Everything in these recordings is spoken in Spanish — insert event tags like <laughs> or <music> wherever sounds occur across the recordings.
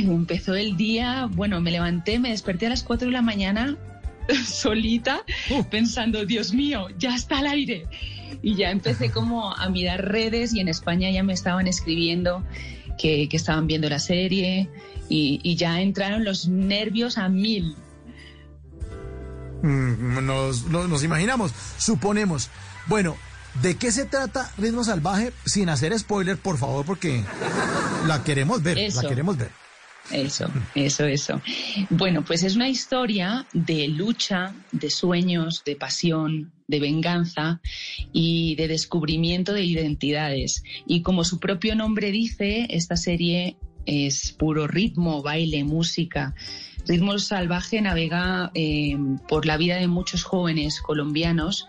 Ay, empezó el día. Bueno, me levanté, me desperté a las 4 de la mañana <laughs> solita, pensando, Dios mío, ya está al aire. Y ya empecé como a mirar redes y en España ya me estaban escribiendo que, que estaban viendo la serie y, y ya entraron los nervios a mil. Mm, Nos, nos, nos imaginamos, suponemos. Bueno, ¿de qué se trata Ritmo Salvaje? Sin hacer spoiler, por favor, porque la queremos ver, Eso. la queremos ver. Eso, eso, eso. Bueno, pues es una historia de lucha, de sueños, de pasión, de venganza y de descubrimiento de identidades. Y como su propio nombre dice, esta serie es puro ritmo, baile, música. Ritmo Salvaje navega eh, por la vida de muchos jóvenes colombianos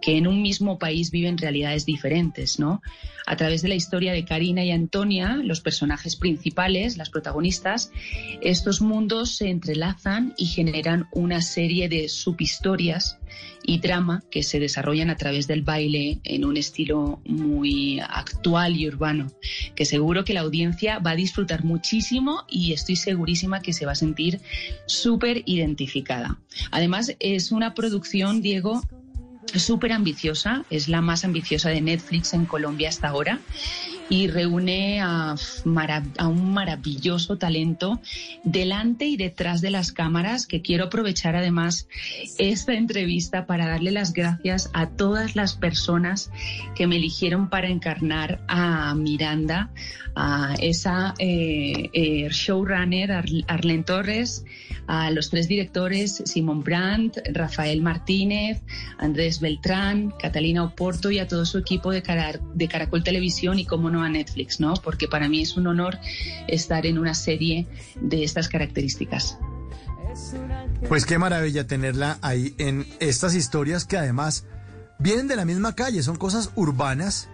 que en un mismo país viven realidades diferentes, ¿no? A través de la historia de Karina y Antonia, los personajes principales, las protagonistas, estos mundos se entrelazan y generan una serie de subhistorias y drama que se desarrollan a través del baile en un estilo muy actual y urbano, que seguro que la audiencia va a disfrutar muchísimo y estoy segurísima que se va a sentir súper identificada. Además, es una producción, Diego, súper ambiciosa, es la más ambiciosa de Netflix en Colombia hasta ahora y reúne a, un maravilloso talento delante y detrás de las cámaras que quiero aprovechar además esta entrevista para darle las gracias a todas las personas que me eligieron para encarnar a Miranda, a esa eh, eh, showrunner Ar- Arlen Torres, a los tres directores Simon Brandt, Rafael Martínez, Andrés Beltrán, Catalina Oporto y a todo su equipo de, Cara- de Caracol Televisión y, como no, a Netflix, ¿no? Porque para mí es un honor estar en una serie de estas características. Pues qué maravilla tenerla ahí en estas historias que además vienen de la misma calle, son cosas urbanas,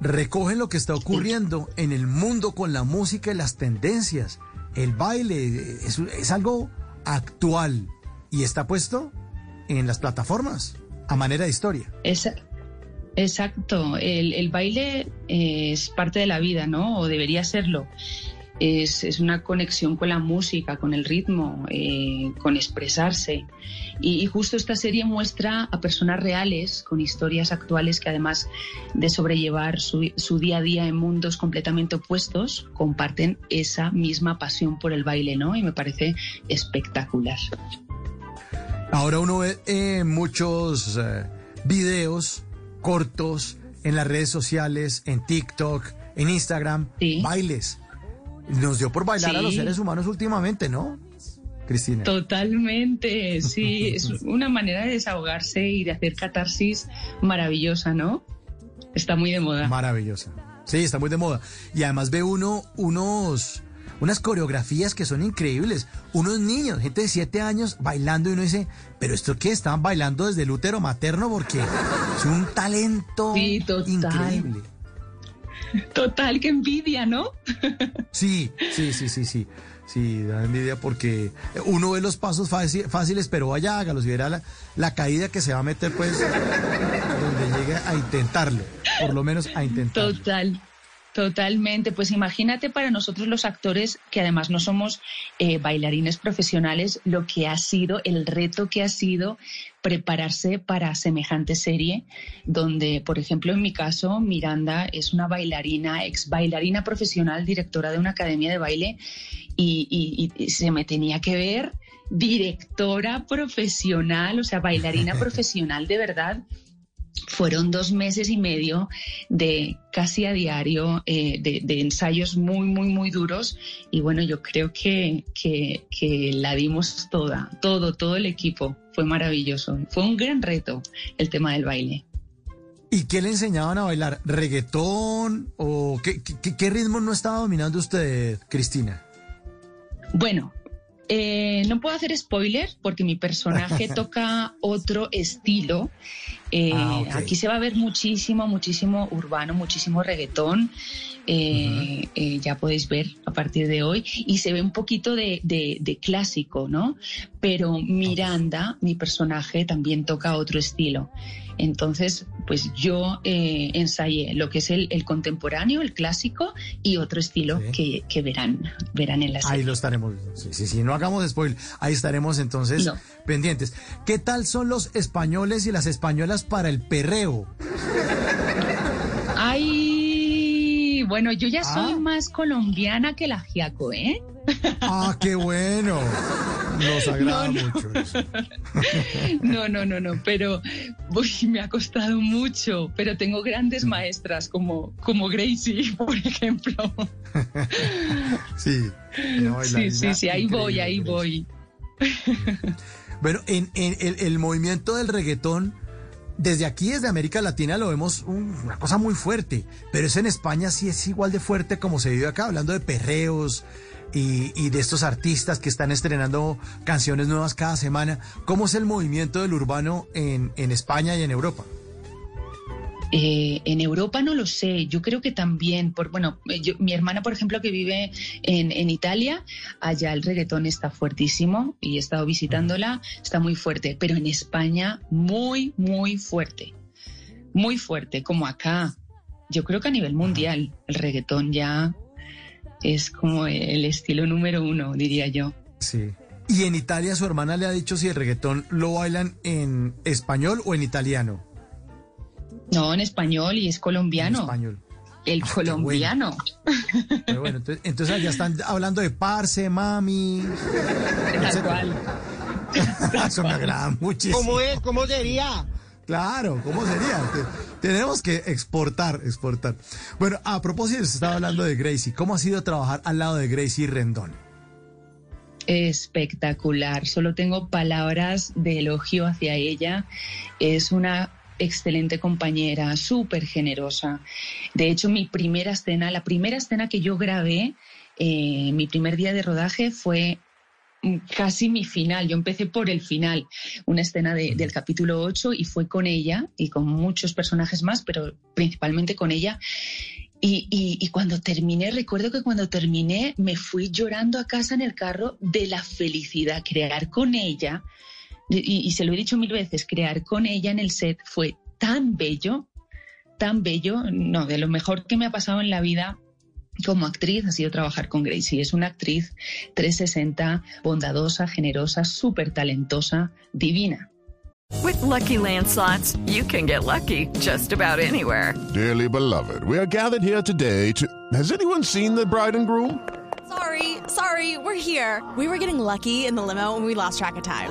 recogen lo que está ocurriendo en el mundo con la música y las tendencias. El baile es, es algo actual y está puesto en las plataformas a manera de historia. Exacto, el, el baile eh, es parte de la vida, ¿no? O debería serlo. Es, es una conexión con la música, con el ritmo, eh, con expresarse. Y, y justo esta serie muestra a personas reales, con historias actuales que además de sobrellevar su, su día a día en mundos completamente opuestos, comparten esa misma pasión por el baile, ¿no? Y me parece espectacular. Ahora uno ve eh, muchos eh, videos cortos en las redes sociales, en TikTok, en Instagram, Sí. bailes. Nos dio por bailar a los seres humanos últimamente, ¿no? Cristina. Totalmente, sí, <laughs> es una manera de desahogarse y de hacer catarsis maravillosa, ¿no? Está muy de moda. Maravillosa. Sí, está muy de moda. Y además ve uno unos unas coreografías que son increíbles. Unos niños, gente de 7 años bailando y uno dice, pero esto qué, estaban bailando desde el útero materno porque es un talento Sí, total. increíble. Total, qué envidia, ¿no? Sí, sí, sí, sí, sí. Sí, da envidia porque uno ve los pasos fácil- fáciles, pero vaya, hágalos y verá la, la caída que se va a meter, pues, donde llegue a intentarlo. Por lo menos a intentarlo. Total. Totalmente, pues imagínate para nosotros los actores, que además no somos eh, bailarines profesionales, lo que ha sido, el reto que ha sido prepararse para semejante serie, donde, por ejemplo, en mi caso, Miranda es una bailarina, ex bailarina profesional, directora de una academia de baile, y, y- y se me tenía que ver directora profesional, o sea, bailarina <laughs> profesional de verdad. Fueron dos meses y medio de casi a diario, eh, de, de ensayos muy, muy, muy duros. Y bueno, yo creo que, que, que la dimos toda, todo, todo el equipo. Fue maravilloso. Fue un gran reto el tema del baile. ¿Y qué le enseñaban a bailar? ¿Reggaetón? ¿O qué, qué, qué ritmo no estaba dominando usted, Cristina? Bueno, eh, no puedo hacer spoiler porque mi personaje <laughs> toca otro estilo. Eh, Ah, ok. Aquí se va a ver muchísimo, muchísimo urbano, muchísimo reggaetón. Eh, eh, ya podéis ver a partir de hoy. Y se ve un poquito de, de- de clásico, ¿no? Pero Miranda, mi personaje, también toca otro estilo. Entonces, pues yo eh, ensayé lo que es el, el contemporáneo, el clásico y otro estilo Sí. que, que verán, verán en la serie. Ahí lo estaremos. Sí, sí, sí, no hagamos spoiler. Ahí estaremos entonces No. pendientes. ¿Qué tal son los españoles y las españolas para el perreo? Ay, bueno, yo ya soy Ah. más colombiana que la Giaco, ¿eh? Ah, qué bueno. Nos agrada No, no. mucho eso. <laughs> No, no, no, no, pero uy, me ha costado mucho, pero tengo grandes maestras como, como Gracie, <laughs> por ejemplo. Sí. Sí, sí, ahí voy, ahí voy. Bueno, en, en el, el movimiento del reggaetón, desde aquí, desde América Latina, lo vemos un- una cosa muy fuerte, pero eso en España sí es igual de fuerte como se vive acá, hablando de perreos y, de estos artistas que están estrenando canciones nuevas cada semana. ¿Cómo es el movimiento del urbano en España y en Europa? Eh, en Europa no lo sé, yo creo que también, por, bueno, eh, mi hermana, por ejemplo, que vive en, en Italia, allá el reggaetón está fuertísimo y he estado visitándola, está muy fuerte, pero en España muy, muy fuerte, muy fuerte, como acá. Yo creo que a nivel mundial el reggaetón ya es como el estilo número uno, diría yo. Sí. Y en Italia su hermana le ha dicho si el reggaetón lo bailan en español o en italiano. No, en español y es En colombiano. español. El Ah, qué colombiano. Pero bueno, entonces, entonces allá están hablando de parce, mami. Tal cual. <laughs> Eso me agrada muchísimo. ¿Cómo es? ¿Cómo sería? Claro, ¿cómo sería? Te- tenemos que exportar, exportar. Bueno, a propósito, se estaba hablando de Gracie. ¿Cómo ha sido trabajar al lado de Gracie Rendón? espectacular. Solo tengo palabras de elogio hacia ella. Es una excelente compañera, súper generosa. De hecho, mi primera escena, la primera escena que yo grabé, eh, mi primer día de rodaje fue casi mi final. Yo empecé por el final, una escena de- del capítulo 8 y fue con ella y con muchos personajes más, pero principalmente con ella. Y, y- y cuando terminé, recuerdo que cuando terminé me fui llorando a casa en el carro de la felicidad. Crear con ella, y, y se lo he dicho mil veces, crear con ella en el set fue tan bello, tan bello, no, de lo mejor que me ha pasado en la vida como actriz ha sido trabajar con Gracie. Es una actriz 360, bondadosa, generosa, súper talentosa, divina. With Lucky Land slots, you can get lucky just about anywhere. Dearly beloved, we are gathered here today to. Has anyone seen the bride and groom? Sorry, sorry, we're here. We were getting lucky in the limo and we lost track of time.